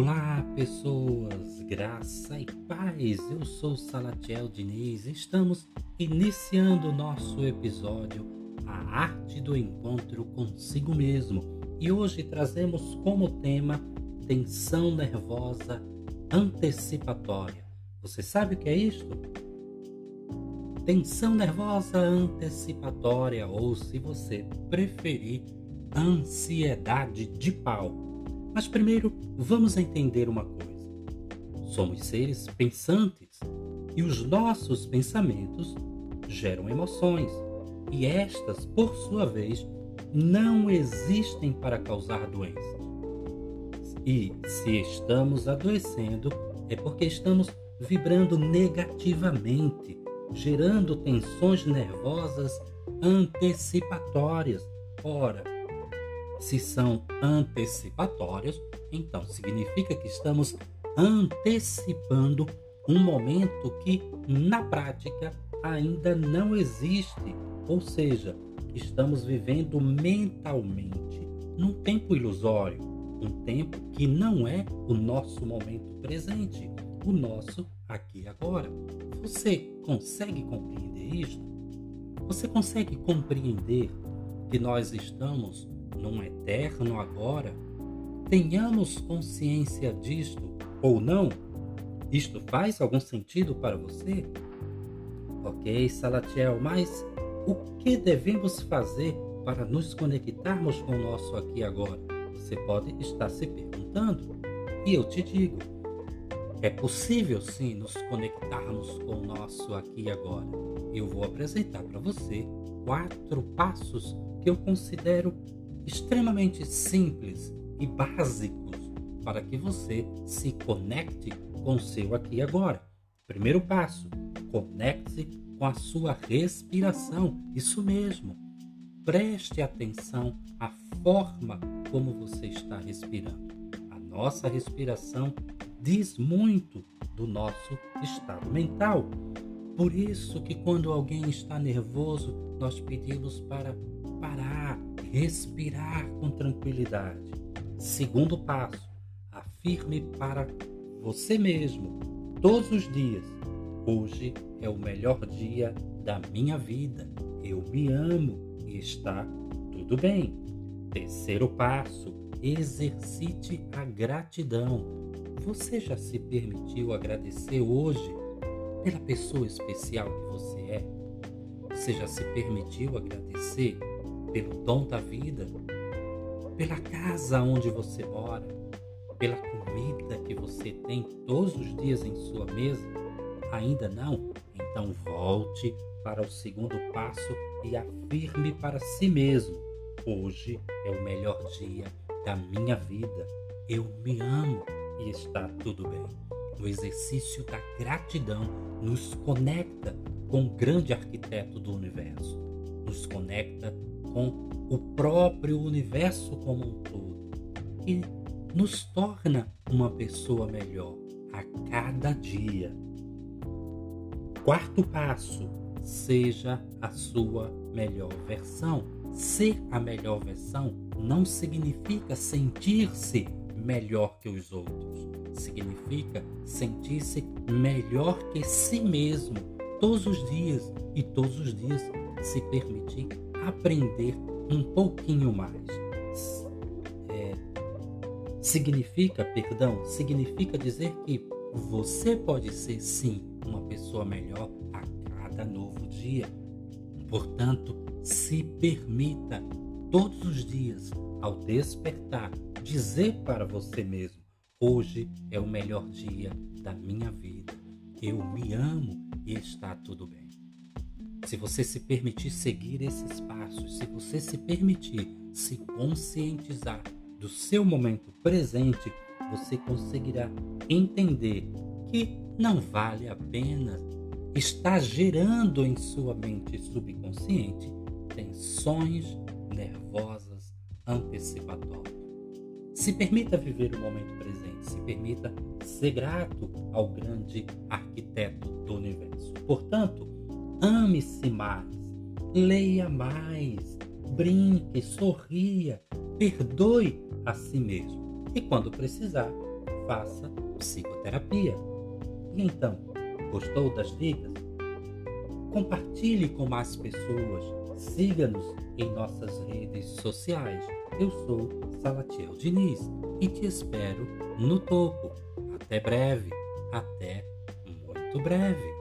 Olá, pessoas, graça e paz. Eu sou Salatiel Diniz. Estamos iniciando o nosso episódio A Arte do Encontro Consigo Mesmo. E hoje trazemos como tema tensão nervosa antecipatória. Você sabe o que é isto? Tensão nervosa antecipatória, ou se você preferir, ansiedade de pau. Mas primeiro, vamos entender uma coisa. Somos seres pensantes e os nossos pensamentos geram emoções, e estas, por sua vez, não existem para causar doença. E se estamos adoecendo, é porque estamos vibrando negativamente, gerando tensões nervosas antecipatórias. Ora, se são antecipatórios, então significa que estamos antecipando um momento que, na prática, ainda não existe. Ou seja, estamos vivendo mentalmente num tempo ilusório, um tempo que não é o nosso momento presente, o nosso aqui e agora. Você consegue compreender isto? Você consegue compreender que nós estamos num eterno agora, tenhamos consciência disto ou não? Isto faz algum sentido para você? Ok, Salatiel, mas o que devemos fazer para nos conectarmos com o nosso aqui agora? Você pode estar se perguntando. E eu te digo, é possível sim nos conectarmos com o nosso aqui agora. Eu vou apresentar para você quatro passos que eu considero extremamente simples e básicos para que você se conecte com o seu aqui e agora. Primeiro passo: conecte-se com a sua respiração. Isso mesmo. Preste atenção à forma como você está respirando. A nossa respiração diz muito do nosso estado mental. Por isso que quando alguém está nervoso, nós pedimos para parar, respirar com tranquilidade. Segundo passo, afirme para você mesmo todos os dias: hoje é o melhor dia da minha vida. Eu me amo e está tudo bem. Terceiro passo, exercite a gratidão. Você já se permitiu agradecer hoje pela pessoa especial que você é? Você já se permitiu agradecer pelo dom da vida, pela casa onde você mora, pela comida que você tem todos os dias em sua mesa? Ainda não? Então volte para o segundo passo e afirme para si mesmo: hoje é o melhor dia da minha vida. Eu me amo e está tudo bem. O exercício da gratidão nos conecta com o grande arquiteto do universo, nos conecta com o próprio universo como um todo e nos torna uma pessoa melhor a cada dia. Quarto passo: seja a sua melhor versão. Ser a melhor versão não significa sentir-se melhor que os outros. Significa sentir-se melhor que si mesmo todos os dias e todos os dias se permitir aprender um pouquinho mais. É, significa, perdão, significa dizer que você pode ser sim uma pessoa melhor a cada novo dia. Portanto, se permita todos os dias, ao despertar, dizer para você mesmo: hoje é o melhor dia da minha vida. Eu me amo e está tudo bem. Se você se permitir seguir esses passos, se você se permitir se conscientizar do seu momento presente, você conseguirá entender que não vale a pena estar gerando em sua mente subconsciente tensões nervosas antecipatórias. Se permita viver o momento presente, se permita ser grato ao grande arquiteto do universo. Portanto, Ame-se mais, leia mais, brinque, sorria, perdoe a si mesmo. E quando precisar, faça psicoterapia. E então, gostou das dicas? Compartilhe com mais pessoas. Siga-nos em nossas redes sociais. Eu sou Salatiel Diniz e te espero no topo. Até breve. Até muito breve.